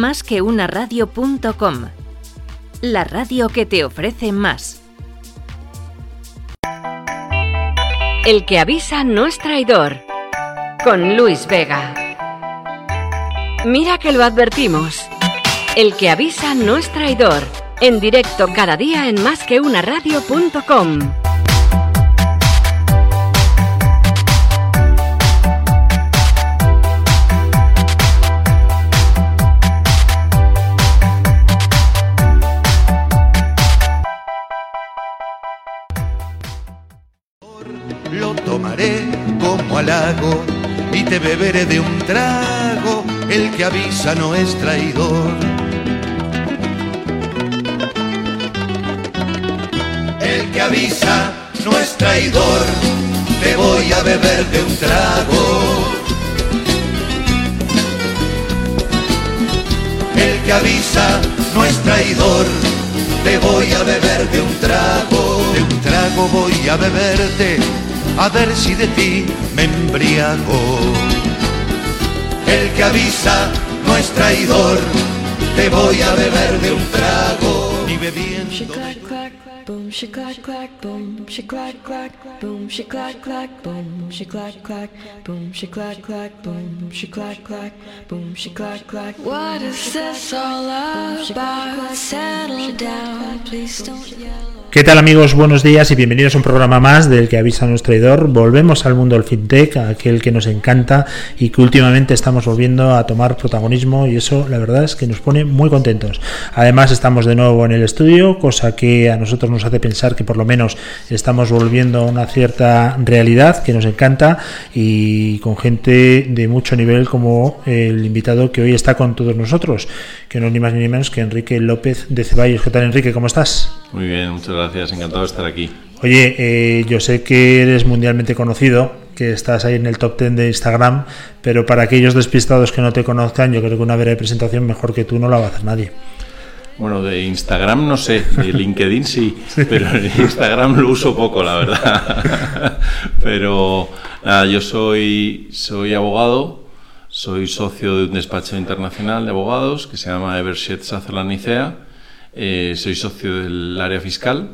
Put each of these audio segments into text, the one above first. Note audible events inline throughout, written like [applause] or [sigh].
Más que una radio.com. La radio que te ofrece más. El que avisa no es traidor. Con Luis Vega. Mira que lo advertimos. El que avisa no es traidor. En directo cada día en másqueunaradio.com. Lo y te beberé de un trago. El que avisa no es traidor. El que avisa no es traidor. Te voy a beber de un trago. El que avisa no es traidor. Te voy a beber de un trago. De un trago voy a beberte a ver si de ti me embriago. El que avisa no es traidor, te voy a beber de un trago, ni bebiendo. boom, she clack clack, boom, she clack clack, boom, she clack clack, boom, she clack clack, boom, she clack clack, boom, she clack clack, boom, she clack clack. What is this all about? Settle down, please don't yell. ¿Qué tal amigos? Buenos días y bienvenidos a un programa más del que avisa nuestro traidor. Volvemos al mundo del fintech, aquel que nos encanta y que últimamente estamos volviendo a tomar protagonismo y eso la verdad es que nos pone muy contentos. Además estamos de nuevo en el estudio, cosa que a nosotros nos hace pensar que por lo menos estamos volviendo a una cierta realidad que nos encanta y con gente de mucho nivel como el invitado que hoy está con todos nosotros, que no es ni más ni menos que Enrique López de Ceballos. ¿Qué tal Enrique? ¿Cómo estás? Muy bien, muchas gracias, encantado de estar aquí. Oye, eh, yo sé que eres mundialmente conocido, que estás ahí en el top 10 de Instagram, pero para aquellos despistados que no te conozcan, yo creo que una breve presentación mejor que tú no la va a hacer nadie. Bueno, de Instagram no sé, de [laughs] LinkedIn sí, pero en Instagram lo uso poco, la verdad. [laughs] Pero nada, yo soy, soy abogado, soy socio de un despacho internacional de abogados que se llama Evershed Sutherland Nicea, eh, soy socio del área fiscal,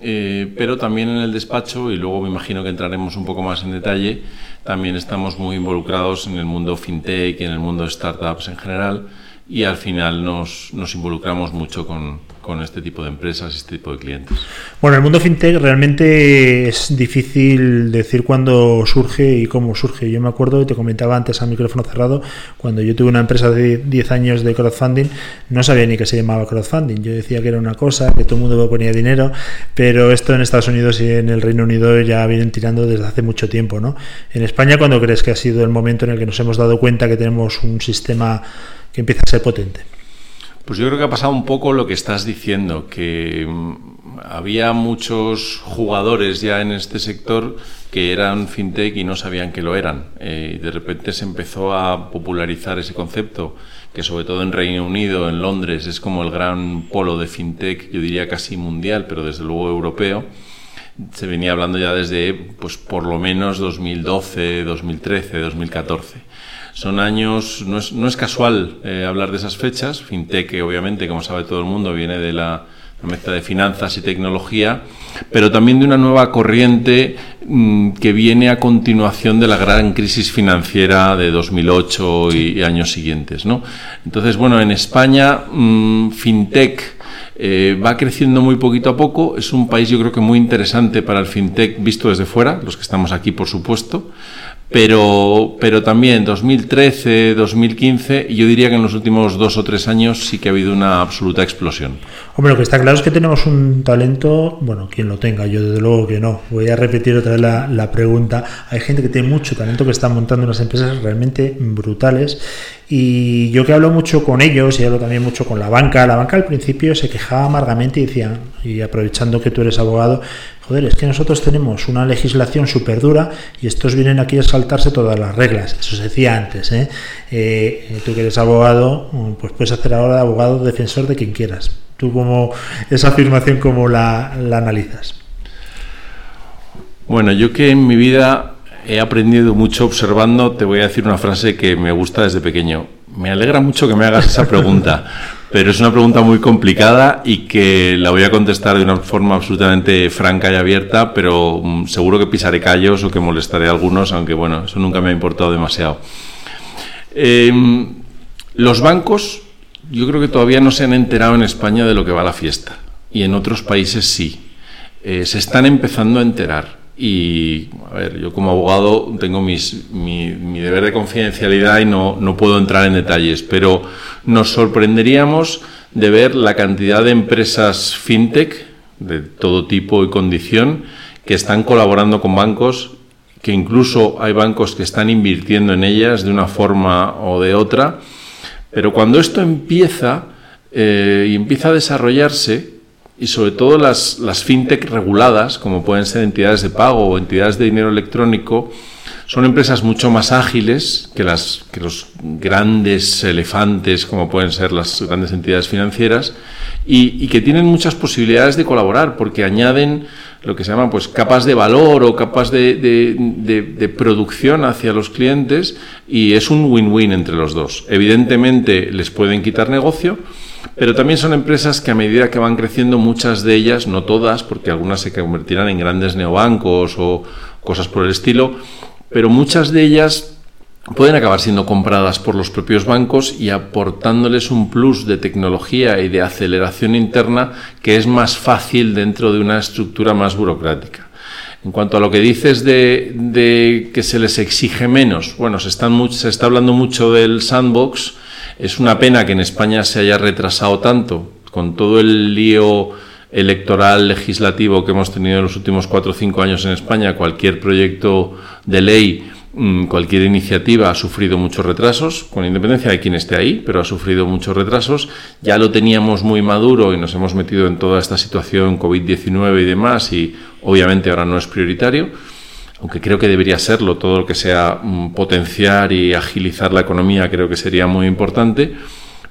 eh, pero también en el despacho, y luego me imagino que entraremos un poco más en detalle, también estamos muy involucrados en el mundo fintech y en el mundo de startups en general y al final nos, nos involucramos mucho con, con este tipo de empresas, este tipo de clientes. Bueno, el mundo fintech realmente es difícil decir cuándo surge y cómo surge. Yo me acuerdo, te comentaba antes al micrófono cerrado, cuando yo tuve una empresa de 10 años de crowdfunding, no sabía ni que se llamaba crowdfunding. Yo decía que era una cosa, que todo el mundo ponía dinero, pero esto en Estados Unidos y en el Reino Unido ya vienen tirando desde hace mucho tiempo. ¿no? En España, ¿cuándo crees que ha sido el momento en el que nos hemos dado cuenta que tenemos un sistema que empieza a ser potente? Pues yo creo que ha pasado un poco lo que estás diciendo, que mm, había muchos jugadores ya en este sector que eran fintech y no sabían que lo eran. Eh, y de repente se empezó a popularizar ese concepto, que sobre todo en Reino Unido, en Londres, es como el gran polo de fintech, yo diría casi mundial, pero desde luego europeo. Se venía hablando ya desde, pues por lo menos 2012, 2013, 2014 son años, no es, no es casual eh, hablar de esas fechas. FinTech, obviamente, como sabe todo el mundo, viene de la, mezcla de finanzas y tecnología, pero también de una nueva corriente mm, que viene a continuación de la gran crisis financiera de 2008 y, años siguientes. ¿no? Entonces, bueno, en España, mm, FinTech. Eh, va creciendo muy poquito a poco. Es un país yo creo que muy interesante para el fintech visto desde fuera, los que estamos aquí por supuesto pero, pero también 2013, 2015, y yo diría que en los últimos dos o tres años sí que ha habido una absoluta explosión. Hombre, lo que está claro es que tenemos un talento, bueno, quien lo tenga, yo desde luego que no. Voy a repetir otra vez la, la pregunta. Hay gente que tiene mucho talento que está montando unas empresas realmente brutales y yo que hablo mucho con ellos y hablo también mucho con la banca, la banca al principio se quejaba amargamente y decía, y aprovechando que tú eres abogado, joder, es que nosotros tenemos una legislación súper dura y estos vienen aquí a saltarse todas las reglas. Eso se decía antes. ¿eh? Eh, tú que eres abogado, pues puedes hacer ahora abogado defensor de quien quieras. Tú como esa afirmación, ¿cómo la, la analizas? Bueno, yo que en mi vida he aprendido mucho observando, te voy a decir una frase que me gusta desde pequeño. Me alegra mucho que me hagas esa pregunta, [laughs] pero es una pregunta muy complicada y que la voy a contestar de una forma absolutamente franca y abierta, pero mm, seguro que pisaré callos o que molestaré a algunos, aunque bueno, eso nunca me ha importado demasiado. Em, los bancos, yo creo que todavía no se han enterado en España de lo que va la fiesta, y en otros países sí. Eh, se están empezando a enterar. Y, a ver, yo como abogado tengo mis, mi, deber de confidencialidad y no, no puedo entrar en detalles, pero nos sorprenderíamos de ver la cantidad de empresas fintech de todo tipo y condición que están colaborando con bancos, que incluso hay bancos que están invirtiendo en ellas de una forma o de otra. Pero cuando esto empieza eh, y empieza a desarrollarse, y sobre todo las, las fintech reguladas, como pueden ser entidades de pago o entidades de dinero electrónico, son empresas mucho más ágiles que, las, que los grandes elefantes, como pueden ser las grandes entidades financieras, y, que tienen muchas posibilidades de colaborar, porque añaden lo que se llaman pues, capas de valor o capas de, de, de producción hacia los clientes, y es un win-win entre los dos. Evidentemente les pueden quitar negocio, pero también son empresas que a medida que van creciendo, muchas de ellas, no todas, porque algunas se convertirán en grandes neobancos o cosas por el estilo, pero muchas de ellas pueden acabar siendo compradas por los propios bancos y aportándoles un plus de tecnología y de aceleración interna que es más fácil dentro de una estructura más burocrática. En cuanto a lo que dices de, que se les exige menos, bueno, se, se está hablando mucho del sandbox, es una pena que en España se haya retrasado tanto con todo el lío electoral legislativo que hemos tenido en los últimos cuatro o cinco años en España. Cualquier proyecto de ley, mm, cualquier iniciativa ha sufrido muchos retrasos, con independencia de quién esté ahí, pero ha sufrido muchos retrasos. Ya lo teníamos muy maduro y nos hemos metido en toda esta situación COVID-19 y demás y obviamente ahora no es prioritario aunque creo que debería serlo, todo lo que sea mm, potenciar y agilizar la economía creo que sería muy importante.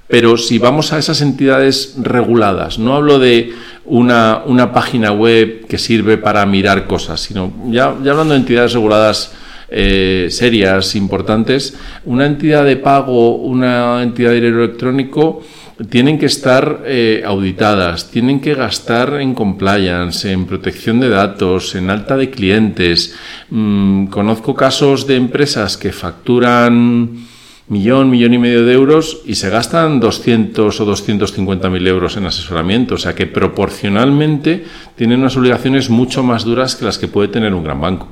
Pero si vamos a esas entidades reguladas, no hablo de una, una página web que sirve para mirar cosas, sino ya, hablando de entidades reguladas eh, serias, importantes, una entidad de pago, una entidad de dinero electrónico, tienen que estar eh, auditadas, tienen que gastar en compliance, en protección de datos, en alta de clientes. Mm, conozco casos de empresas que facturan millón, millón y medio de euros y se gastan 200 o 250 mil euros en asesoramiento. O sea que proporcionalmente tienen unas obligaciones mucho más duras que las que puede tener un gran banco.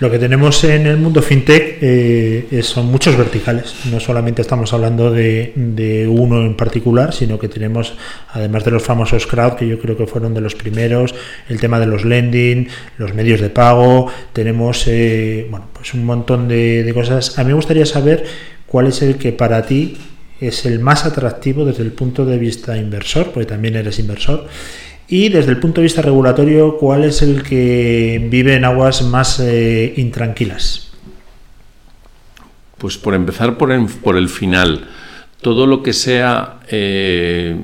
Lo que tenemos en el mundo fintech eh, son muchos verticales. No solamente estamos hablando de, de, uno en particular, sino que tenemos, además de los famosos crowd, que yo creo que fueron de los primeros, el tema de los lending, los medios de pago, tenemos eh, bueno, pues un montón de, de cosas. A mí me gustaría saber cuál es el que para ti es el más atractivo desde el punto de vista inversor, porque también eres inversor, y desde el punto de vista regulatorio, cuál es el que vive en aguas más eh, intranquilas. Pues por empezar por, el final, todo lo que sea eh,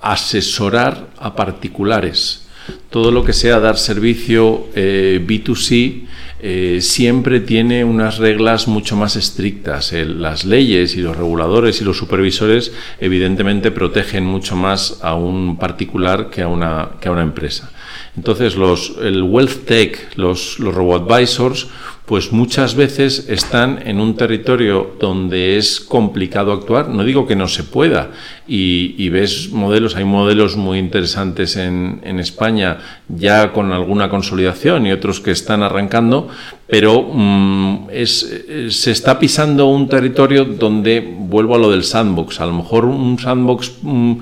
asesorar a particulares, todo lo que sea dar servicio eh, B2C, eh, siempre tiene unas reglas mucho más estrictas. las leyes y los reguladores y los supervisores evidentemente protegen mucho más a un particular que a una, que a una empresa. Entonces, los, el Wealth Tech, los, los robo-advisors, pues muchas veces están en un territorio donde es complicado actuar. No digo que no se pueda. Y, ves modelos, hay modelos muy interesantes en, en, España ya con alguna consolidación y otros que están arrancando, pero mm, es, se está pisando un territorio donde, vuelvo a lo del sandbox, a lo mejor un sandbox, mm,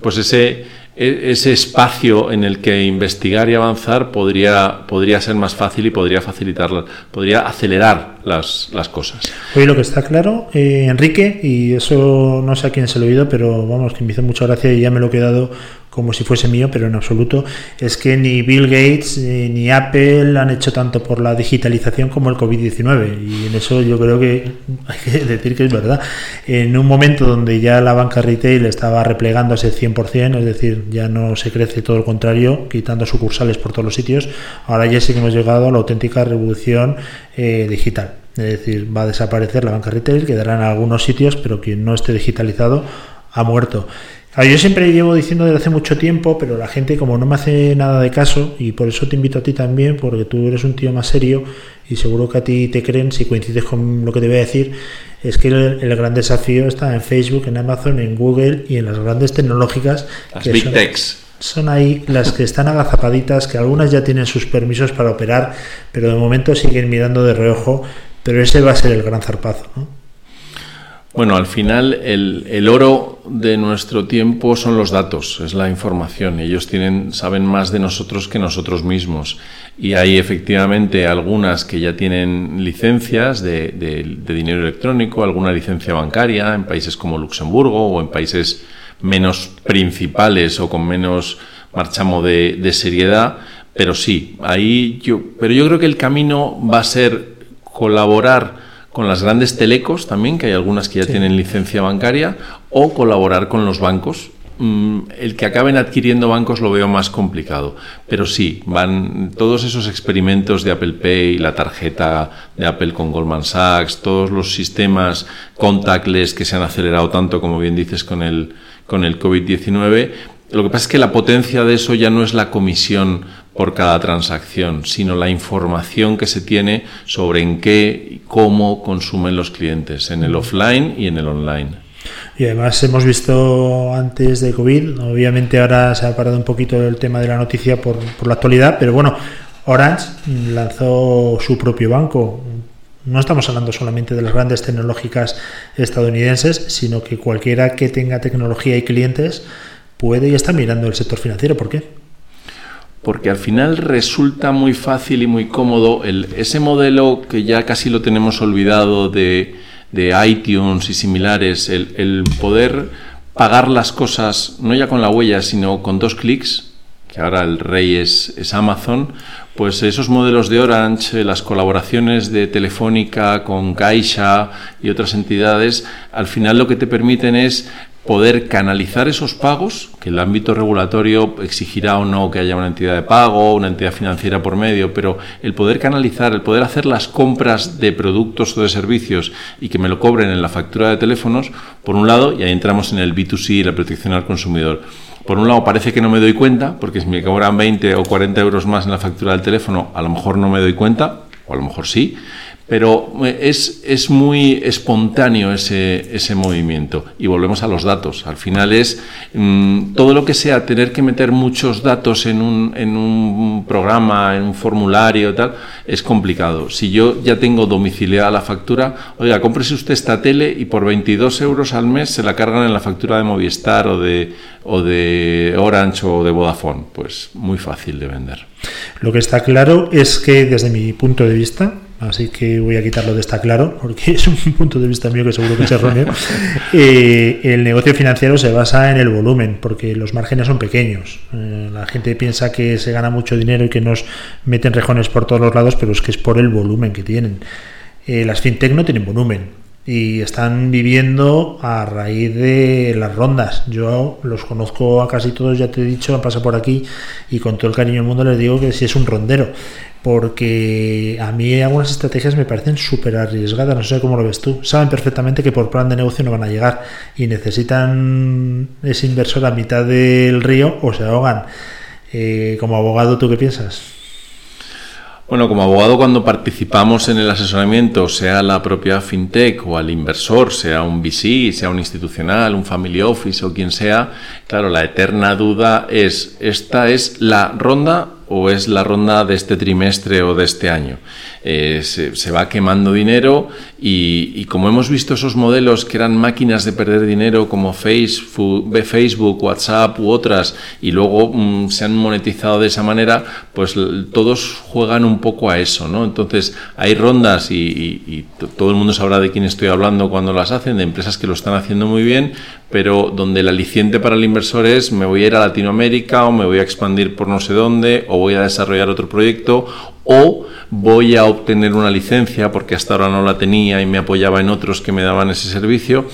pues ese ese espacio en el que investigar y avanzar podría, podría ser más fácil y podría facilitar, podría acelerar las, las cosas. Oye, lo que está claro, eh, Enrique, y eso no sé a quién se lo he oído, pero vamos, que me hizo mucha gracia y ya me lo he quedado como si fuese mío, pero en absoluto, es que ni Bill Gates ni Apple han hecho tanto por la digitalización como el COVID-19. Y en eso yo creo que [laughs] hay que decir que es verdad. En un momento donde ya la banca retail estaba replegándose 100%, es decir, ya no se crece todo lo contrario, quitando sucursales por todos los sitios, ahora ya sí que hemos llegado a la auténtica revolución eh, digital. Es decir, va a desaparecer la banca retail, quedarán algunos sitios, pero quien no esté digitalizado ha muerto. Yo siempre llevo diciendo desde hace mucho tiempo, pero la gente como no me hace nada de caso, y por eso te invito a ti también, porque tú eres un tío más serio y seguro que a ti te creen, si coincides con lo que te voy a decir, es que el, gran desafío está en Facebook, en Amazon, en Google y en las grandes tecnológicas. Las Big Techs son ahí las que están agazapaditas, que algunas ya tienen sus permisos para operar, pero de momento siguen mirando de reojo, pero ese va a ser el gran zarpazo. Bueno, al final el, el, oro de nuestro tiempo son los datos, es la información. Ellos tienen, saben más de nosotros que nosotros mismos. Y hay efectivamente algunas que ya tienen licencias de, de dinero electrónico, alguna licencia bancaria en países como Luxemburgo o en países menos principales o con menos marchamo de, de seriedad, pero sí, ahí yo, pero yo creo que el camino va a ser colaborar con las grandes telecos también, que hay algunas que ya tienen licencia bancaria, o colaborar con los bancos. Mm, el que acaben adquiriendo bancos lo veo más complicado, pero sí, van todos esos experimentos de Apple Pay, la tarjeta de Apple con Goldman Sachs, todos los sistemas contactless que se han acelerado tanto, como bien dices, con el, con el COVID-19. Lo que pasa es que la potencia de eso ya no es la comisión por cada transacción, sino la información que se tiene sobre en qué y cómo consumen los clientes, en el offline y en el online. Y además hemos visto antes de COVID, obviamente ahora se ha parado un poquito el tema de la noticia por, la actualidad, pero bueno, Orange lanzó su propio banco, no estamos hablando solamente de las grandes tecnológicas estadounidenses, sino que cualquiera que tenga tecnología y clientes puede y está mirando el sector financiero. ¿Por qué? Porque al final resulta muy fácil y muy cómodo el, ese modelo que ya casi lo tenemos olvidado de, iTunes y similares, el, el poder pagar las cosas no ya con la huella, sino con dos clics que ahora el rey es, es, Amazon, pues esos modelos de Orange, las colaboraciones de Telefónica con Caixa y otras entidades, al final lo que te permiten es poder canalizar esos pagos, que el ámbito regulatorio exigirá o no que haya una entidad de pago, una entidad financiera por medio, pero el poder canalizar, el poder hacer las compras de productos o de servicios y que me lo cobren en la factura de teléfonos, por un lado, y ahí entramos en el B2C y la protección al consumidor. Por un lado parece que no me doy cuenta, porque si me cobran 20 o 40 euros más en la factura del teléfono, a lo mejor no me doy cuenta, o a lo mejor sí, pero eh, es, es muy espontáneo ese, ese, movimiento. Y volvemos a los datos. Al final es mm, todo lo que sea tener que meter muchos datos en un, en un programa, en un formulario, tal, es complicado. Si yo ya tengo domiciliada la factura, oiga, cómprese usted esta tele y por 22 euros al mes se la cargan en la factura de Movistar o de, o de Orange o de Vodafone. Pues muy fácil de vender. Lo que está claro es que desde mi punto de vista, así que voy a quitarlo de está claro, porque [laughs] es un punto de vista mío que seguro que es erróneo. Eh, el negocio financiero se basa en el volumen, porque los márgenes son pequeños. Eh, la gente piensa que se gana mucho dinero y que nos meten rejones por todos los lados, pero es que es por el volumen que tienen. Eh, las fintech no tienen volumen y están viviendo a raíz de las rondas. Yo los conozco a casi todos, ya te he dicho, han pasado por aquí y con todo el cariño del mundo les digo que si es un rondero porque a mí algunas estrategias me parecen súper arriesgadas, no sé cómo lo ves tú. Saben perfectamente que por plan de negocio no van a llegar y necesitan ese inversor a mitad del río o se ahogan. Eh, como abogado, ¿tú qué piensas? Bueno, como abogado cuando participamos en el asesoramiento, sea la propia fintech o al inversor, sea un VC, sea un institucional, un family office o quien sea, claro, la eterna duda es, ¿esta es la ronda o es la ronda de este trimestre o de este año. Eh, se, va quemando dinero y, como hemos visto esos modelos que eran máquinas de perder dinero como Facebook, WhatsApp u otras y luego mm, se han monetizado de esa manera, pues todos juegan un poco a eso, ¿no? Entonces hay rondas y todo el mundo sabrá de quién estoy hablando cuando las hacen, de empresas que lo están haciendo muy bien, pero donde el aliciente para el inversor es me voy a ir a Latinoamérica o me voy a expandir por no sé dónde o voy a desarrollar otro proyecto o voy a obtener una licencia porque hasta ahora no la tenía y me apoyaba en otros que me daban ese servicio.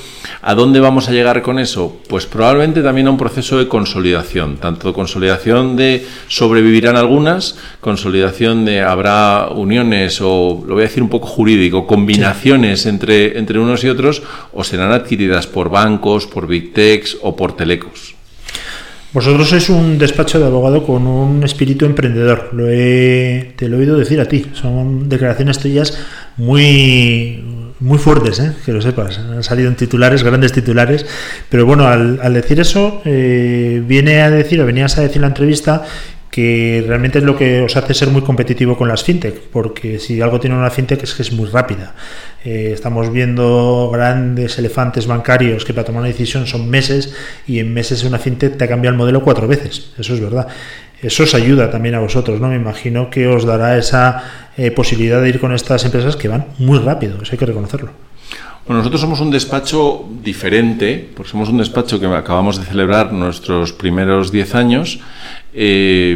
¿A dónde vamos a llegar con eso? Pues probablemente también a un proceso de consolidación, tanto consolidación de sobrevivirán algunas, consolidación de habrá uniones o lo voy a decir un poco jurídico, combinaciones entre, entre unos y otros o serán adquiridas por bancos, por big techs o por telecos. Vosotros sois un despacho de abogado con un espíritu emprendedor. Lo he, te lo he oído decir a ti. Son declaraciones tuyas muy, muy fuertes, ¿eh? que lo sepas. Han salido en titulares, grandes titulares. Pero bueno, al, decir eso, eh, viene a decir, o venías a decir en la entrevista, que realmente es lo que os hace ser muy competitivo con las fintech, porque si algo tiene una fintech es que es muy rápida. Eh, estamos viendo grandes elefantes bancarios que para tomar una decisión son meses y en meses una fintech te ha cambiado el modelo cuatro veces, eso es verdad. Eso os ayuda también a vosotros, ¿no? Me imagino que os dará esa eh, posibilidad de ir con estas empresas que van muy rápido, eso hay que reconocerlo. Bueno, nosotros somos un despacho diferente, porque somos un despacho que acabamos de celebrar nuestros primeros 10 años eh,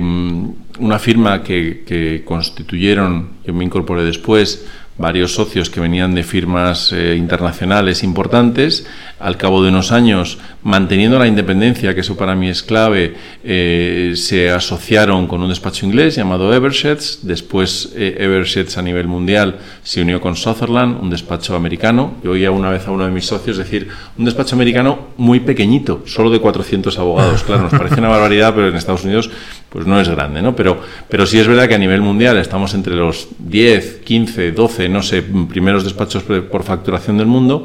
una firma que, que, constituyeron, yo me incorporé después, varios socios que venían de firmas eh, internacionales importantes. Al cabo de unos años, manteniendo la independencia, que eso para mí es clave, eh, se asociaron con un despacho inglés llamado Eversheds. Después eh, Eversheds a nivel mundial se unió con Sutherland, un despacho americano. Yo oía una vez a uno de mis socios decir, un despacho americano muy pequeñito, solo de 400 abogados. [laughs] Claro, nos parece una barbaridad, pero en Estados Unidos pues no es grande, ¿no? Pero, pero sí es verdad que a nivel mundial estamos entre los 10, 15, 12, no sé, primeros despachos por facturación del mundo,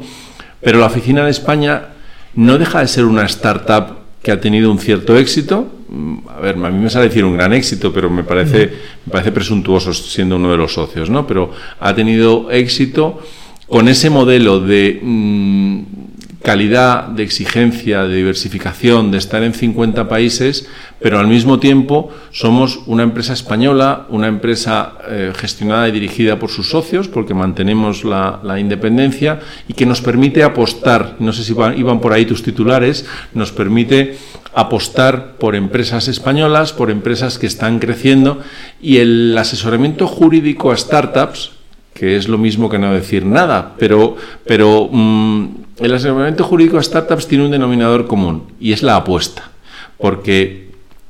pero la oficina de España no deja de ser una startup que ha tenido un cierto éxito. Mm, a ver, a mí me sale decir un gran éxito, pero me parece, me parece presuntuoso siendo uno de los socios, ¿no? Pero ha tenido éxito con ese modelo de mm, calidad, de exigencia, de diversificación, de estar en 50 países, pero al mismo tiempo somos una empresa española, una empresa eh, gestionada y dirigida por sus socios, porque mantenemos la, independencia y que nos permite apostar, no sé si iban por ahí tus titulares, nos permite apostar por empresas españolas, por empresas que están creciendo y el asesoramiento jurídico a startups, que es lo mismo que no decir nada, pero, pero mm, el asesoramiento jurídico a startups tiene un denominador común y es la apuesta. Porque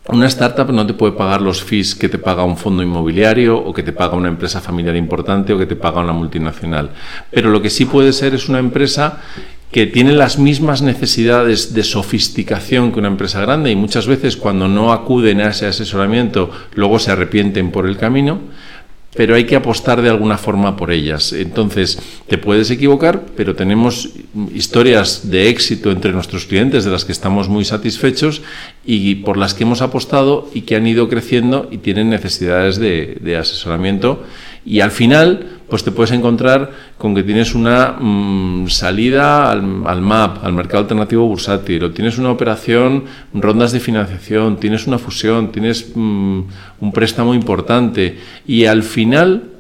una startup no te puede pagar los fees que te paga un fondo inmobiliario o que te paga una empresa familiar importante o que te paga una multinacional. Pero lo que sí puede ser es una empresa que tiene las mismas necesidades de sofisticación que una empresa grande y muchas veces cuando no acuden a ese asesoramiento luego se arrepienten por el camino pero hay que apostar de alguna forma por ellas. Entonces, te puedes equivocar, pero tenemos historias de éxito entre nuestros clientes de las que estamos muy satisfechos y por las que hemos apostado y que han ido creciendo y tienen necesidades de, asesoramiento. Y al final, pues te puedes encontrar con que tienes una mm, salida al, MAP, al mercado alternativo bursátil, o tienes una operación, rondas de financiación, tienes una fusión, tienes mm, un préstamo importante y al final,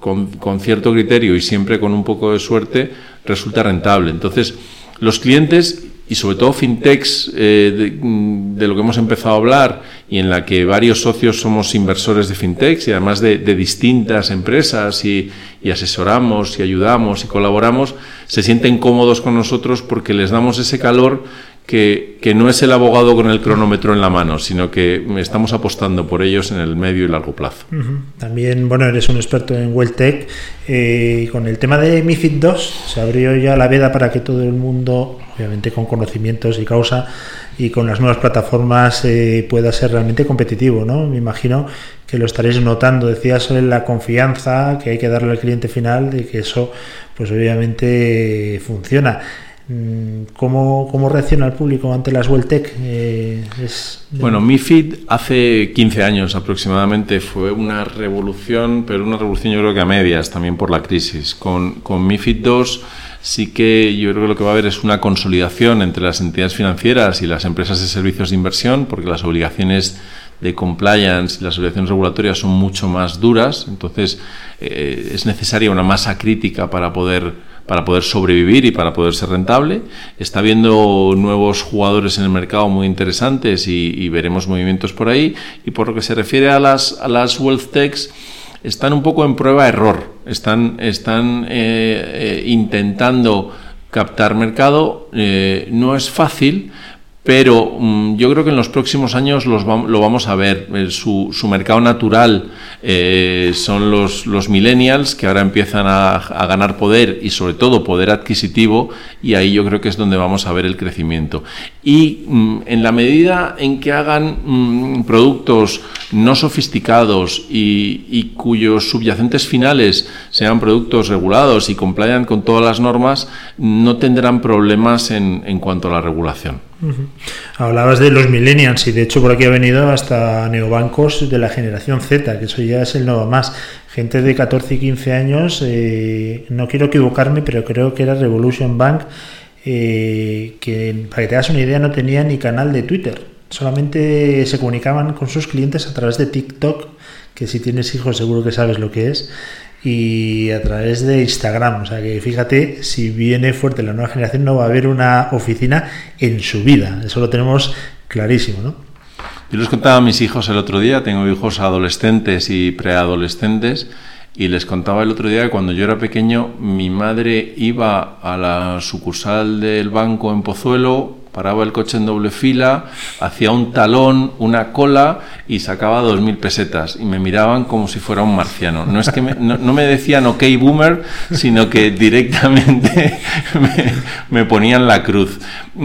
con, con cierto criterio y siempre con un poco de suerte, resulta rentable. Entonces, los clientes y sobre todo fintechs eh, de, lo que hemos empezado a hablar y en la que varios socios somos inversores de fintechs y además de, distintas empresas y, asesoramos y ayudamos y colaboramos, se sienten cómodos con nosotros porque les damos ese calor que, no es el abogado con el cronómetro en la mano, sino que estamos apostando por ellos en el medio y largo plazo. También, bueno, eres un experto en WellTech. Eh, con el tema de MIFID 2, se abrió ya la veda para que todo el mundo, obviamente con conocimientos y causa, y con las nuevas plataformas eh, pueda ser realmente competitivo, ¿no? Me imagino que lo estaréis notando. Decías sobre la confianza que hay que darle al cliente final de que eso, pues obviamente funciona. Mm, ¿Cómo, ¿Cómo, reacciona el público ante las Welltech? Eh, Bueno, MIFID hace 15 años aproximadamente fue una revolución, pero una revolución yo creo que a medias también por la crisis. Con, con MIFID 2 sí que yo creo que lo que va a haber es una consolidación entre las entidades financieras y las empresas de servicios de inversión, porque las obligaciones de compliance y las obligaciones regulatorias son mucho más duras, entonces eh, es necesaria una masa crítica para poder para poder sobrevivir y para poder ser rentable. Está habiendo nuevos jugadores en el mercado muy interesantes y, veremos movimientos por ahí. Y por lo que se refiere a las, a las wealth techs, están un poco en prueba-error, están, están eh, intentando captar mercado, no es fácil, pero mm, yo creo que en los próximos años los lo vamos a ver. Su, su mercado natural eh, son los, los, millennials que ahora empiezan a, ganar poder y sobre todo poder adquisitivo y ahí yo creo que es donde vamos a ver el crecimiento. Y mm, en la medida en que hagan mm, productos no sofisticados y, y, cuyos subyacentes finales sean productos regulados y complian con todas las normas, no tendrán problemas en, en cuanto a la regulación. Hablabas de los millennials y de hecho por aquí ha venido hasta neobancos de la generación Z, que eso ya es el nuevo más. Gente de 14 y 15 años, eh, no quiero equivocarme, pero creo que era Revolution Bank, eh, que para que te hagas una idea no tenía ni canal de Twitter, solamente se comunicaban con sus clientes a través de TikTok, que si tienes hijos seguro que sabes lo que es y a través de Instagram. O sea que fíjate, si viene fuerte la nueva generación, no va a haber una oficina en su vida. Eso lo tenemos clarísimo, ¿no? Yo les contaba a mis hijos el otro día, tengo hijos adolescentes y preadolescentes, y les contaba el otro día que cuando yo era pequeño, mi madre iba a la sucursal del banco en Pozuelo paraba el coche en doble fila, hacía un talón, una cola y sacaba dos mil pesetas y me miraban como si fuera un marciano. No es que me, no, me decían ok boomer, sino que directamente [laughs] me, ponían la cruz.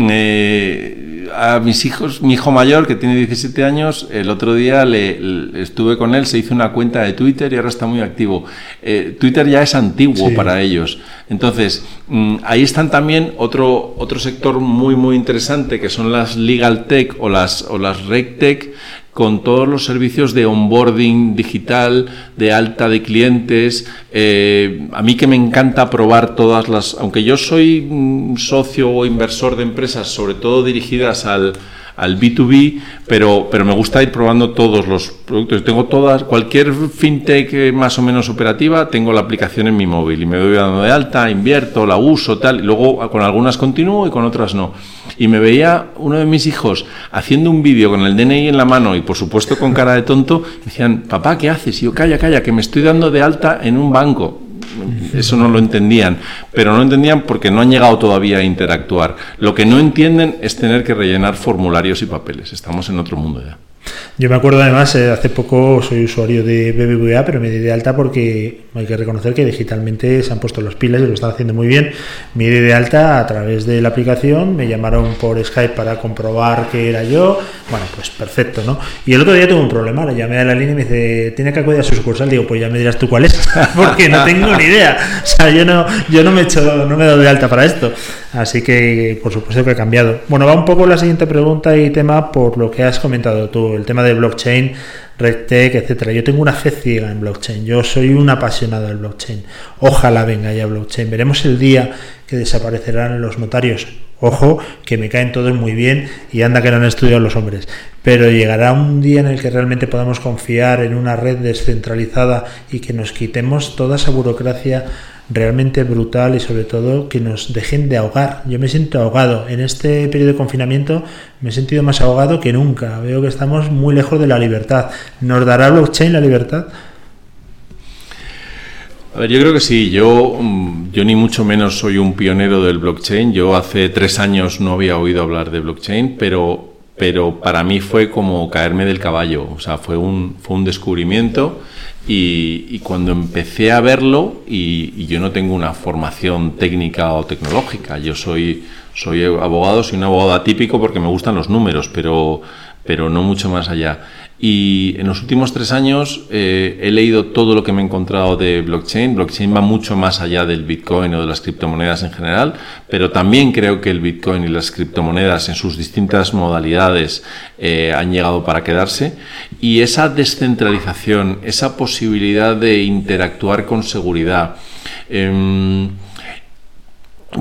Eh, a mis hijos, mi hijo mayor que tiene 17 años, el otro día le, estuve con él, se hizo una cuenta de Twitter y ahora está muy activo. Eh, Twitter ya es antiguo para ellos. Entonces, mm, ahí están también otro, otro sector muy, muy interesante que son las legal tech o las, o las reg tech con todos los servicios de onboarding digital, de alta de clientes. Eh, a mí que me encanta probar todas las, aunque yo soy mm, socio o inversor de empresas, sobre todo dirigidas al, al B2B, pero, pero me gusta ir probando todos los productos. Tengo todas, cualquier fintech más o menos operativa, tengo la aplicación en mi móvil y me voy dando de alta, invierto, la uso, tal, y luego con algunas continúo y con otras no. Y me veía uno de mis hijos haciendo un vídeo con el DNI en la mano y por supuesto con cara de tonto, decían, papá, ¿qué haces? Y yo, calla, calla, que me estoy dando de alta en un banco eso no lo entendían, pero no entendían porque no han llegado todavía a interactuar. Lo que no entienden es tener que rellenar formularios y papeles. Estamos en otro mundo ya. Yo me acuerdo además, eh, hace poco soy usuario de BBVA, pero me di de alta porque hay que reconocer que digitalmente se han puesto los pilas y lo están haciendo muy bien. Me de alta a través de la aplicación, me llamaron por Skype para comprobar que era yo. Bueno, pues perfecto, ¿no? Y el otro día tuve un problema, le llamé a la línea y me dice, tiene que acudir a su sucursal. Digo, pues ya me dirás tú cuál es, [laughs] porque no tengo ni idea. O sea, yo no, yo no me he hecho, no me he dado de alta para esto. Así que, por supuesto que ha cambiado. Bueno, va un poco la siguiente pregunta y tema por lo que has comentado tú, el tema de blockchain, RegTech, etcétera. Yo tengo una fe ciega en blockchain. Yo soy un apasionado del blockchain. Ojalá venga ya blockchain. Veremos el día que desaparecerán los notarios. Ojo, que me caen todos muy bien y anda que no han estudiado los hombres. Pero llegará un día en el que realmente podamos confiar en una red descentralizada y que nos quitemos toda esa burocracia realmente brutal y sobre todo que nos dejen de ahogar. Yo me siento ahogado. En este periodo de confinamiento me he sentido más ahogado que nunca. Veo que estamos muy lejos de la libertad. ¿Nos dará blockchain la libertad? A ver, yo creo que sí. Yo, mm, yo ni mucho menos soy un pionero del blockchain. Yo hace tres años no había oído hablar de blockchain, pero, pero para mí fue como caerme del caballo. O sea, fue un, fue un descubrimiento y, cuando empecé a verlo, y, yo no tengo una formación técnica o tecnológica, yo soy, soy abogado, soy un abogado atípico porque me gustan los números, pero, pero no mucho más allá. Y en los últimos tres años eh, he leído todo lo que me he encontrado de blockchain. Blockchain va mucho más allá del Bitcoin o de las criptomonedas en general, pero también creo que el Bitcoin y las criptomonedas en sus distintas modalidades eh, han llegado para quedarse. Y esa descentralización, esa posibilidad de interactuar con seguridad, em,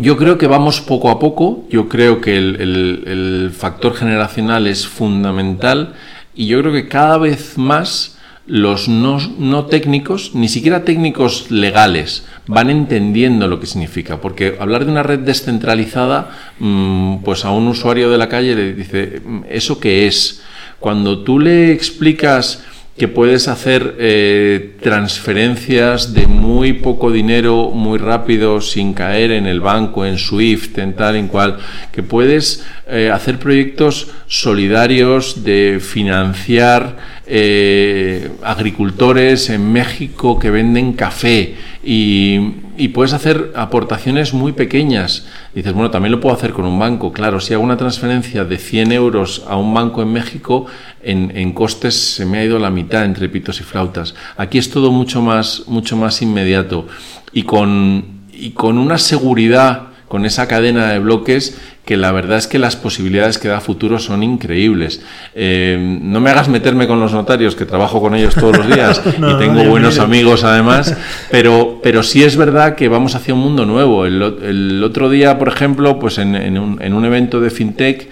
yo creo que vamos poco a poco, yo creo que el factor generacional es fundamental y yo creo que cada vez más los no, técnicos, ni siquiera técnicos legales, van entendiendo lo que significa. Porque hablar de una red descentralizada, mm, pues a un usuario de la calle le dice, ¿eso qué es? Cuando tú le explicas que puedes hacer eh, transferencias de muy poco dinero muy rápido sin caer en el banco, en SWIFT, en tal, en cual, que puedes eh, hacer proyectos solidarios de financiar eh, agricultores en México que venden café y, y, puedes hacer aportaciones muy pequeñas. Dices, bueno, también lo puedo hacer con un banco. Claro, si hago una transferencia de 100 euros a un banco en México, en, en costes se me ha ido la mitad entre pitos y flautas. Aquí es todo mucho más, mucho más inmediato y con, y con una seguridad, con esa cadena de bloques que la verdad es que las posibilidades que da futuro son increíbles. Eh, no me hagas meterme con los notarios, que trabajo con ellos todos los días [laughs] y tengo buenos amigos además, [laughs] pero, pero sí es verdad que vamos hacia un mundo nuevo. El, otro día, por ejemplo, pues en, un, en un evento de FinTech,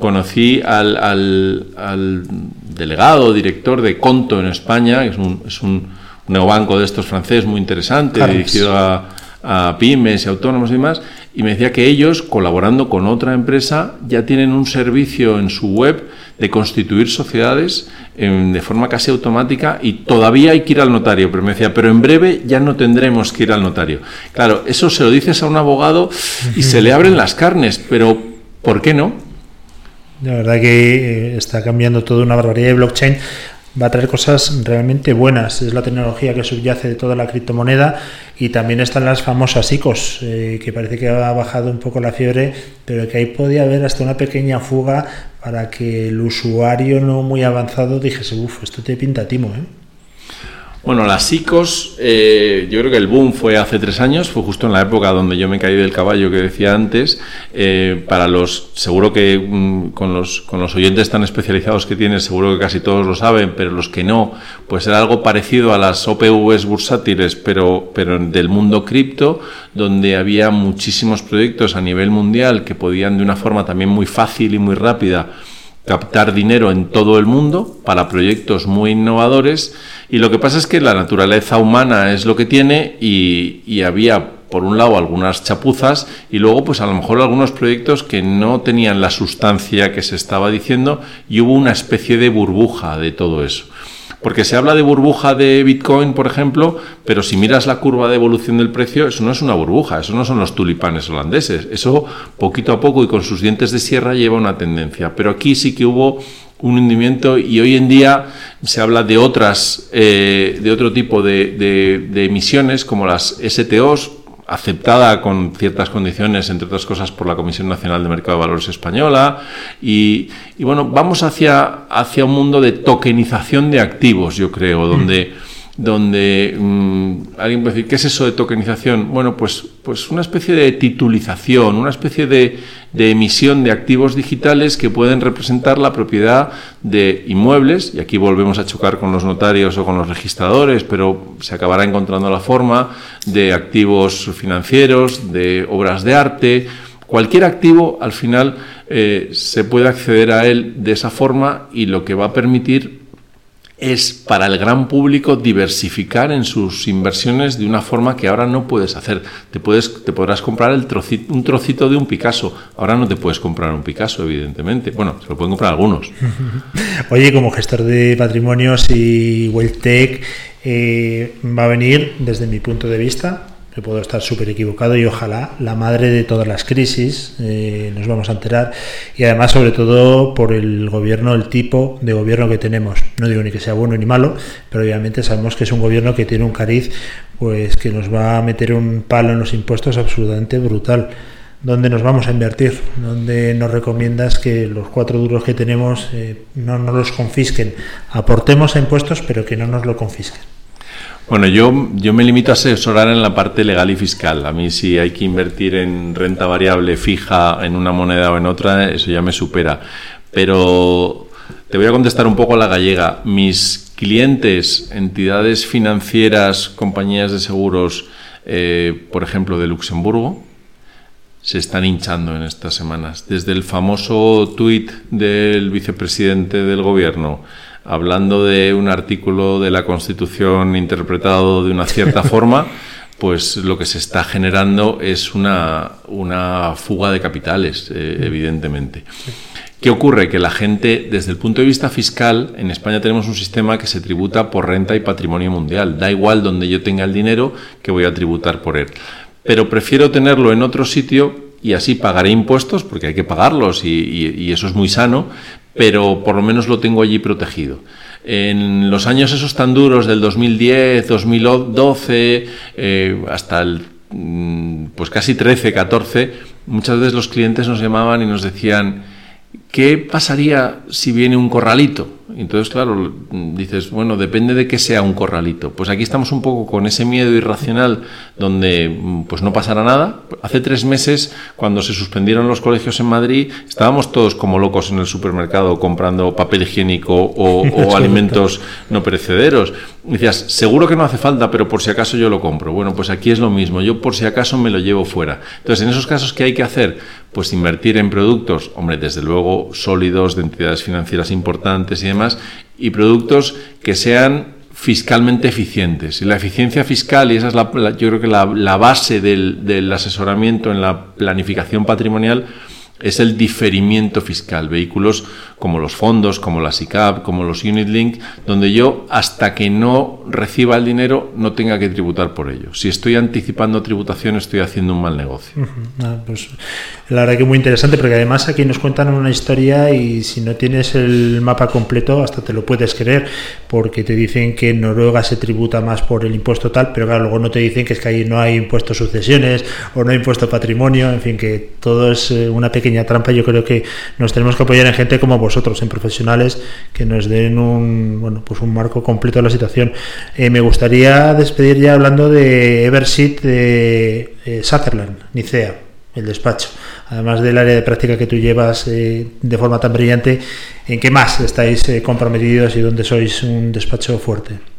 conocí al, al, delegado, director de Conto en España, que es un, es un neobanco de estos francés muy interesante, dirigido a, a, pymes y autónomos y demás, y me decía que ellos, colaborando con otra empresa, ya tienen un servicio en su web de constituir sociedades de forma casi automática y todavía hay que ir al notario, pero me decía, pero en breve ya no tendremos que ir al notario. Claro, eso se lo dices a un abogado y se le abren las carnes, pero ¿por qué no? La verdad que eh, está cambiando toda una barbaridad de blockchain. Va a traer cosas realmente buenas. Es la tecnología que subyace de toda la criptomoneda y también están las famosas ICOs, eh, que parece que ha bajado un poco la fiebre, pero que ahí podía haber hasta una pequeña fuga para que el usuario no muy avanzado dijese, uff, esto te pinta timo, ¿eh? Bueno, las ICOs, eh, yo creo que el boom fue hace tres años, fue justo en la época donde yo me caí del caballo que decía antes. Eh, para los, seguro que mm, con, los, con los oyentes tan especializados que tienes, seguro que casi todos lo saben, pero los que no, pues era algo parecido a las OPVs bursátiles, pero, pero del mundo cripto, donde había muchísimos proyectos a nivel mundial que podían de una forma también muy fácil y muy rápida captar dinero en todo el mundo para proyectos muy innovadores y lo que pasa es que la naturaleza humana es lo que tiene y, había por un lado algunas chapuzas y luego pues a lo mejor algunos proyectos que no tenían la sustancia que se estaba diciendo y hubo una especie de burbuja de todo eso. Porque se habla de burbuja de Bitcoin, por ejemplo, pero si miras la curva de evolución del precio, eso no es una burbuja, eso no son los tulipanes holandeses. Eso poquito a poco y con sus dientes de sierra lleva una tendencia. Pero aquí sí que hubo un hundimiento y hoy en día se habla de otras, eh, de otro tipo de, de emisiones como las STOs, aceptada con ciertas condiciones, entre otras cosas, por la Comisión Nacional de Mercado de Valores Española. Y, bueno, vamos hacia, hacia un mundo de tokenización de activos, yo creo, donde donde mm, alguien puede decir, ¿qué es eso de tokenización? Bueno, pues, pues una especie de titulización, una especie de, de, emisión de activos digitales que pueden representar la propiedad de inmuebles, y aquí volvemos a chocar con los notarios o con los registradores, pero se acabará encontrando la forma de activos financieros, de obras de arte, cualquier activo al final eh, se puede acceder a él de esa forma y lo que va a permitir es para el gran público diversificar en sus inversiones de una forma que ahora no puedes hacer. Te, puedes, te podrás comprar el trocito, un trocito de un Picasso. Ahora no te puedes comprar un Picasso, evidentemente. Bueno, se lo pueden comprar algunos. [laughs] Oye, como gestor de patrimonios y WealthTech, eh, va a venir, desde mi punto de vista, que puedo estar súper equivocado y ojalá la madre de todas las crisis, eh, nos vamos a enterar, y además sobre todo por el gobierno, el tipo de gobierno que tenemos. No digo ni que sea bueno ni malo, pero obviamente sabemos que es un gobierno que tiene un cariz pues que nos va a meter un palo en los impuestos absolutamente brutal. ¿Dónde nos vamos a invertir? ¿Dónde nos recomiendas que los cuatro duros que tenemos eh, no nos los confisquen? Aportemos a impuestos, pero que no nos lo confisquen. Bueno, yo, yo me limito a asesorar en la parte legal y fiscal. A mí si hay que invertir en renta variable fija en una moneda o en otra, eso ya me supera. Pero te voy a contestar un poco a la gallega. Mis clientes, entidades financieras, compañías de seguros, eh, por ejemplo, de Luxemburgo, se están hinchando en estas semanas. Desde el famoso tuit del vicepresidente del gobierno, hablando de un artículo de la Constitución interpretado de una cierta [laughs] forma, pues lo que se está generando es una, una fuga de capitales, eh, evidentemente. ¿Qué ocurre? Que la gente, desde el punto de vista fiscal, en España tenemos un sistema que se tributa por renta y patrimonio mundial. Da igual donde yo tenga el dinero que voy a tributar por él. Pero prefiero tenerlo en otro sitio y así pagaré impuestos, porque hay que pagarlos y, eso es muy sano, pero por lo menos lo tengo allí protegido. En los años esos tan duros del 2010, 2012, eh, hasta el mm, pues casi 13, 14, muchas veces los clientes nos llamaban y nos decían, ¿qué pasaría si viene un corralito? Entonces, claro, dices, bueno, depende de que sea un corralito. Pues aquí estamos un poco con ese miedo irracional donde pues no pasará nada. Hace tres meses, cuando se suspendieron los colegios en Madrid, estábamos todos como locos en el supermercado comprando papel higiénico o, [laughs] alimentos no perecederos. decías, seguro que no hace falta, pero por si acaso yo lo compro. Bueno, pues aquí es lo mismo. Yo por si acaso me lo llevo fuera. Entonces, en esos casos, ¿qué hay que hacer? Pues invertir en productos, hombre, desde luego sólidos, de entidades financieras importantes y demás y productos que sean fiscalmente eficientes. Y la eficiencia fiscal, y esa es la, yo creo que la, base del asesoramiento en la planificación patrimonial, es el diferimiento fiscal. Vehículos como los fondos, como la SICAP, como los Unit Link, donde yo hasta que no reciba el dinero no tenga que tributar por ello. Si estoy anticipando tributación estoy haciendo un mal negocio. Ah, pues, la verdad que muy interesante porque además aquí nos cuentan una historia y si no tienes el mapa completo hasta te lo puedes creer porque te dicen que en Noruega se tributa más por el impuesto tal, pero claro, luego no te dicen que es que ahí no hay impuesto sucesiones o no hay impuesto patrimonio, en fin, que todo es eh, una pequeña trampa. Yo creo que nos tenemos que apoyar en gente como vosotros, en profesionales que nos den un, bueno, pues un marco completo de la situación. Eh, me gustaría despedir ya hablando de Everseed de eh, Sutherland, Nicea, el despacho. Además del área de práctica que tú llevas eh, de forma tan brillante, ¿en qué más estáis comprometidos y dónde sois un despacho fuerte?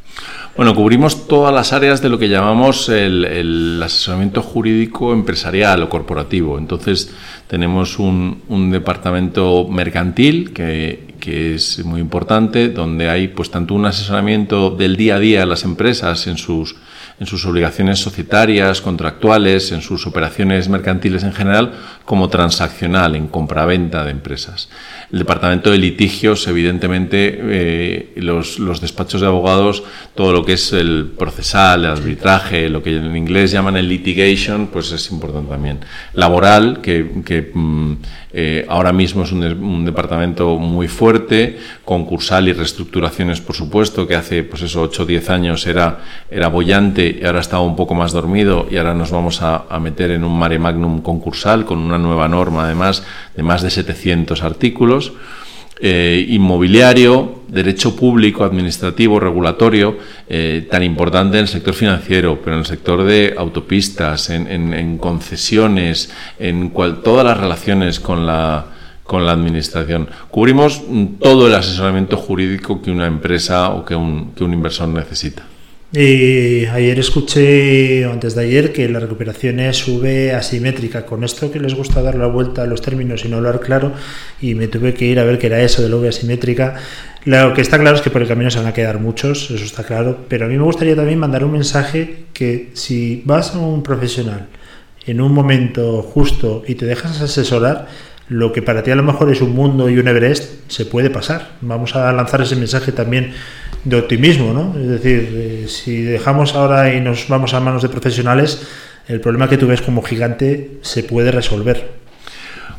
Bueno, cubrimos todas las áreas de lo que llamamos el, asesoramiento jurídico empresarial o corporativo. Entonces, tenemos un, departamento mercantil que, es muy importante, donde hay pues tanto un asesoramiento del día a día de las empresas en sus en sus obligaciones societarias, contractuales, en sus operaciones mercantiles en general, como transaccional, en compraventa de empresas. El departamento de litigios, evidentemente, eh, los, los, despachos de abogados, todo lo que es el procesal, el arbitraje, lo que en inglés llaman el litigation, pues es importante también. Laboral, que, que mm, eh, ahora mismo es un, departamento muy fuerte, concursal y reestructuraciones, por supuesto, que hace, pues eso, 8 o 10 años era, era bollante y ahora estaba un poco más dormido y ahora nos vamos a, meter en un mare magnum concursal con una nueva norma, además, de más de 700 artículos. Eh, inmobiliario, derecho público, administrativo, regulatorio, eh, tan importante en el sector financiero, pero en el sector de autopistas, en, concesiones, en todas las relaciones con la, con la administración. Cubrimos todo el asesoramiento jurídico que una empresa o que un inversor necesita. Y ayer escuché, o antes de ayer, que la recuperación es sube asimétrica. Con esto que les gusta dar la vuelta a los términos y no hablar claro, y me tuve que ir a ver qué era eso de V asimétrica. Lo que está claro es que por el camino se van a quedar muchos, eso está claro. Pero a mí me gustaría también mandar un mensaje que si vas a un profesional en un momento justo y te dejas asesorar, lo que para ti a lo mejor es un mundo y un Everest se puede pasar. Vamos a lanzar ese mensaje también de optimismo, ¿no? Es decir, eh, si dejamos ahora y nos vamos a manos de profesionales, el problema que tú ves como gigante se puede resolver.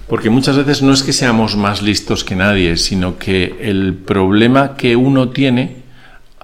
Porque muchas veces no es que seamos más listos que nadie, sino que el problema que uno tiene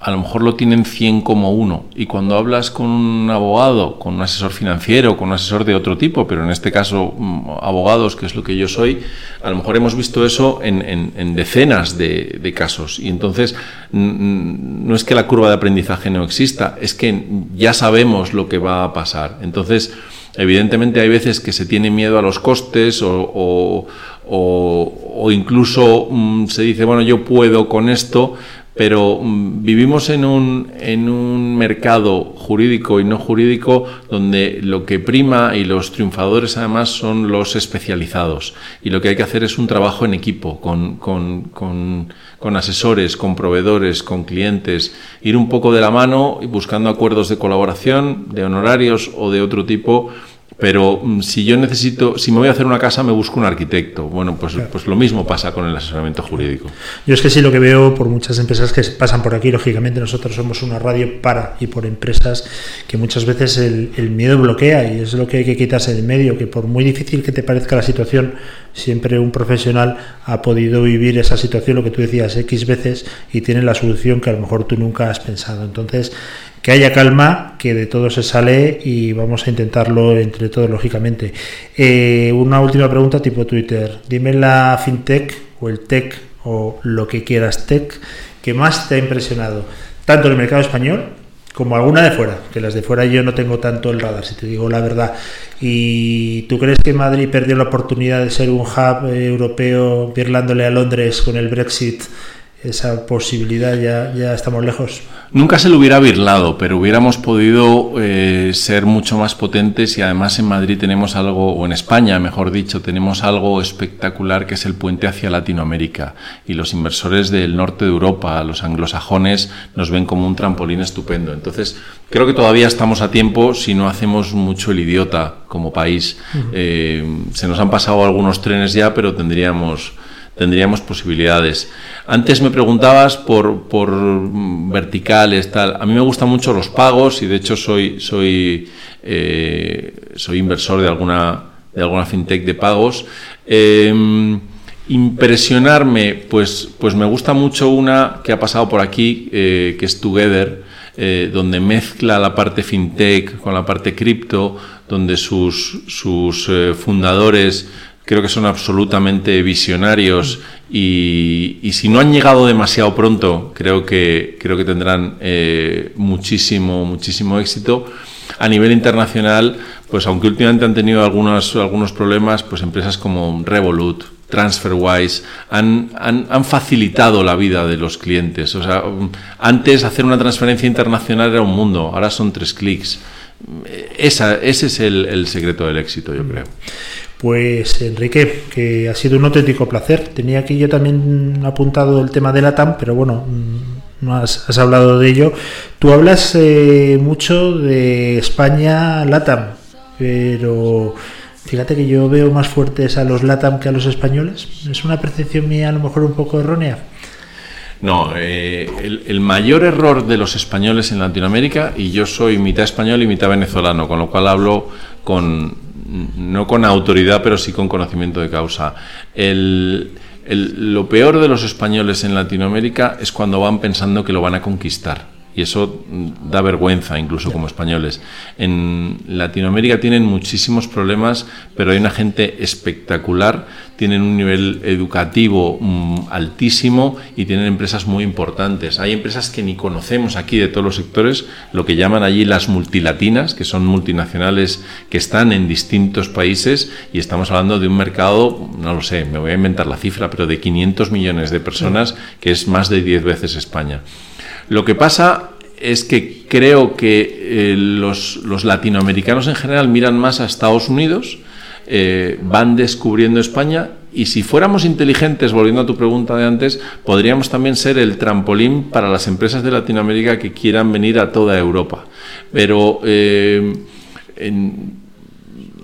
a lo mejor lo tienen 100 como uno. Y cuando hablas con un abogado, con un asesor financiero, con un asesor de otro tipo, pero en este caso mm, abogados, que es lo que yo soy, a lo mejor hemos visto eso en, decenas de, casos. Y entonces no es que la curva de aprendizaje no exista, es que ya sabemos lo que va a pasar. Entonces, evidentemente hay veces que se tiene miedo a los costes o, o incluso mm, se dice, bueno, yo puedo con esto, pero mm, vivimos en un, en un mercado jurídico y no jurídico donde lo que prima y los triunfadores además son los especializados. Y lo que hay que hacer es un trabajo en equipo, con, con, con, con asesores, con proveedores, con clientes, ir un poco de la mano y buscando acuerdos de colaboración, de honorarios o de otro tipo Pero mm, si yo necesito, si me voy a hacer una casa, me busco un arquitecto. Bueno, pues, pues lo mismo pasa con el asesoramiento jurídico. Yo es que sí lo que veo por muchas empresas que pasan por aquí, lógicamente nosotros somos una radio para y por empresas que muchas veces el, el miedo bloquea y es lo que hay que quitarse del medio, que por muy difícil que te parezca la situación, siempre un profesional ha podido vivir esa situación, lo que tú decías, X veces y tiene la solución que a lo mejor tú nunca has pensado. Entonces, que haya calma, que de todo se sale y vamos a intentarlo entre todos, lógicamente. Eh, una última pregunta tipo Twitter. Dime la fintech o el tech o lo que quieras tech que más te ha impresionado, tanto en el mercado español como alguna de fuera, que las de fuera yo no tengo tanto el radar, si te digo la verdad. ¿Y tú crees que Madrid perdió la oportunidad de ser un hub eh, europeo, birlándole a Londres con el Brexit? Esa posibilidad ya, ya estamos lejos. Nunca se lo hubiera birlado, pero hubiéramos podido eh, ser mucho más potentes y además en Madrid tenemos algo, o en España mejor dicho, tenemos algo espectacular que es el puente hacia Latinoamérica y los inversores del norte de Europa, los anglosajones, nos ven como un trampolín estupendo. Entonces, creo que todavía estamos a tiempo si no hacemos mucho el idiota como país. eh, se nos han pasado algunos trenes ya, pero tendríamos tendríamos posibilidades. Antes me preguntabas por, por verticales, tal. A mí me gustan mucho los pagos y de hecho soy, soy, eh, soy inversor de alguna, de alguna fintech de pagos. Eh, impresionarme, pues, pues me gusta mucho una que ha pasado por aquí, eh, que es Together, eh, donde mezcla la parte fintech con la parte cripto, donde sus, sus fundadores creo que son absolutamente visionarios y, y, si no han llegado demasiado pronto, creo que, creo que tendrán eh, muchísimo, muchísimo éxito. A nivel internacional, pues aunque últimamente han tenido algunos, algunos problemas, pues empresas como Revolut, TransferWise han, han, han, facilitado la vida de los clientes. O sea, antes hacer una transferencia internacional era un mundo, ahora son tres clics. Esa, ese es el, el secreto del éxito, yo creo. Pues Enrique, que ha sido un auténtico placer. Tenía aquí yo también apuntado el tema de la TAM, pero bueno, no has, has hablado de ello. Tú hablas eh, mucho de España LATAM, pero fíjate que yo veo más fuertes a los LATAM que a los españoles. ¿Es una percepción mía a lo mejor un poco errónea? No, eh, el, mayor error de los españoles en Latinoamérica, y yo soy mitad español y mitad venezolano, con lo cual hablo con no con autoridad, pero sí con conocimiento de causa. El, el, lo peor de los españoles en Latinoamérica es cuando van pensando que lo van a conquistar. Y eso da vergüenza, incluso como españoles. En Latinoamérica tienen muchísimos problemas, pero hay una gente espectacular, tienen un nivel educativo mmm, altísimo y tienen empresas muy importantes. Hay empresas que ni conocemos aquí de todos los sectores, lo que llaman allí las multilatinas, que son multinacionales que están en distintos países y estamos hablando de un mercado, no lo sé, me voy a inventar la cifra, pero de 500 millones de personas, que es más de 10 veces España. Lo que pasa es que creo que eh, los, los, latinoamericanos en general miran más a Estados Unidos, eh, van descubriendo España y si fuéramos inteligentes, volviendo a tu pregunta de antes, podríamos también ser el trampolín para las empresas de Latinoamérica que quieran venir a toda Europa. Pero eh,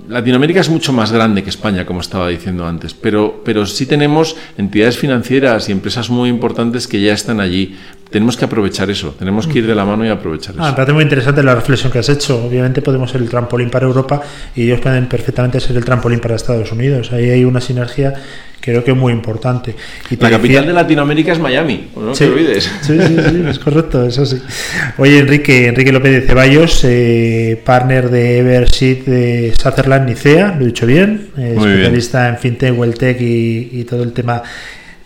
Latinoamérica es mucho más grande que España, como estaba diciendo antes, pero, pero sí tenemos entidades financieras y empresas muy importantes que ya están allí. Tenemos que aprovechar eso, tenemos que ir de la mano y aprovechar ah, eso. Me parece muy interesante la reflexión que has hecho. Obviamente podemos ser el trampolín para Europa y ellos pueden perfectamente ser el trampolín para Estados Unidos. Ahí hay una sinergia creo que muy importante. Y la capital decía... de Latinoamérica es Miami, no sí, te olvides. Sí, sí, sí, es correcto, eso sí. Oye, Enrique, Enrique López de Ceballos, eh, partner de Everseed de Sutherland Nicea, lo he dicho bien, eh, especialista bien. en FinTech, WellTech y, y todo el tema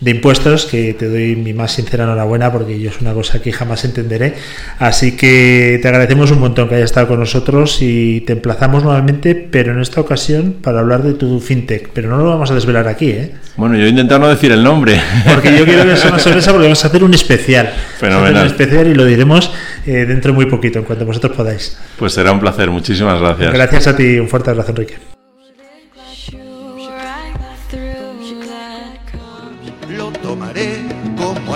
de impuestos, que te doy mi más sincera enhorabuena porque yo es una cosa que jamás entenderé. Así que te agradecemos un montón que hayas estado con nosotros y te emplazamos nuevamente, pero en esta ocasión para hablar de tu fintech. Pero no lo vamos a desvelar aquí, ¿eh? Bueno, yo he intentado no decir el nombre. Porque yo quiero que sea una sorpresa porque vamos a hacer un especial. Fenomenal. Un especial y lo diremos eh, dentro de muy poquito, en cuanto vosotros podáis. Pues será un placer, muchísimas gracias. Gracias a ti, un fuerte abrazo, Enrique.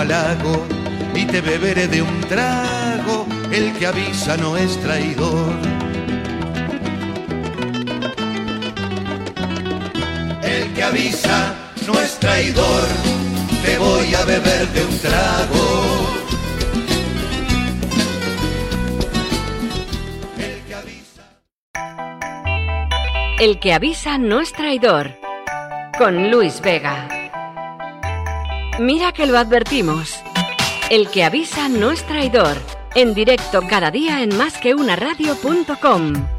Halago y te beberé de un trago. El que avisa no es traidor. que avisa no es traidor, te voy a beber de un trago. El que avisa. El que avisa no es traidor. Con Luis Vega. Mira que lo advertimos. El que avisa no es traidor. En directo cada día en másqueunaradio.com.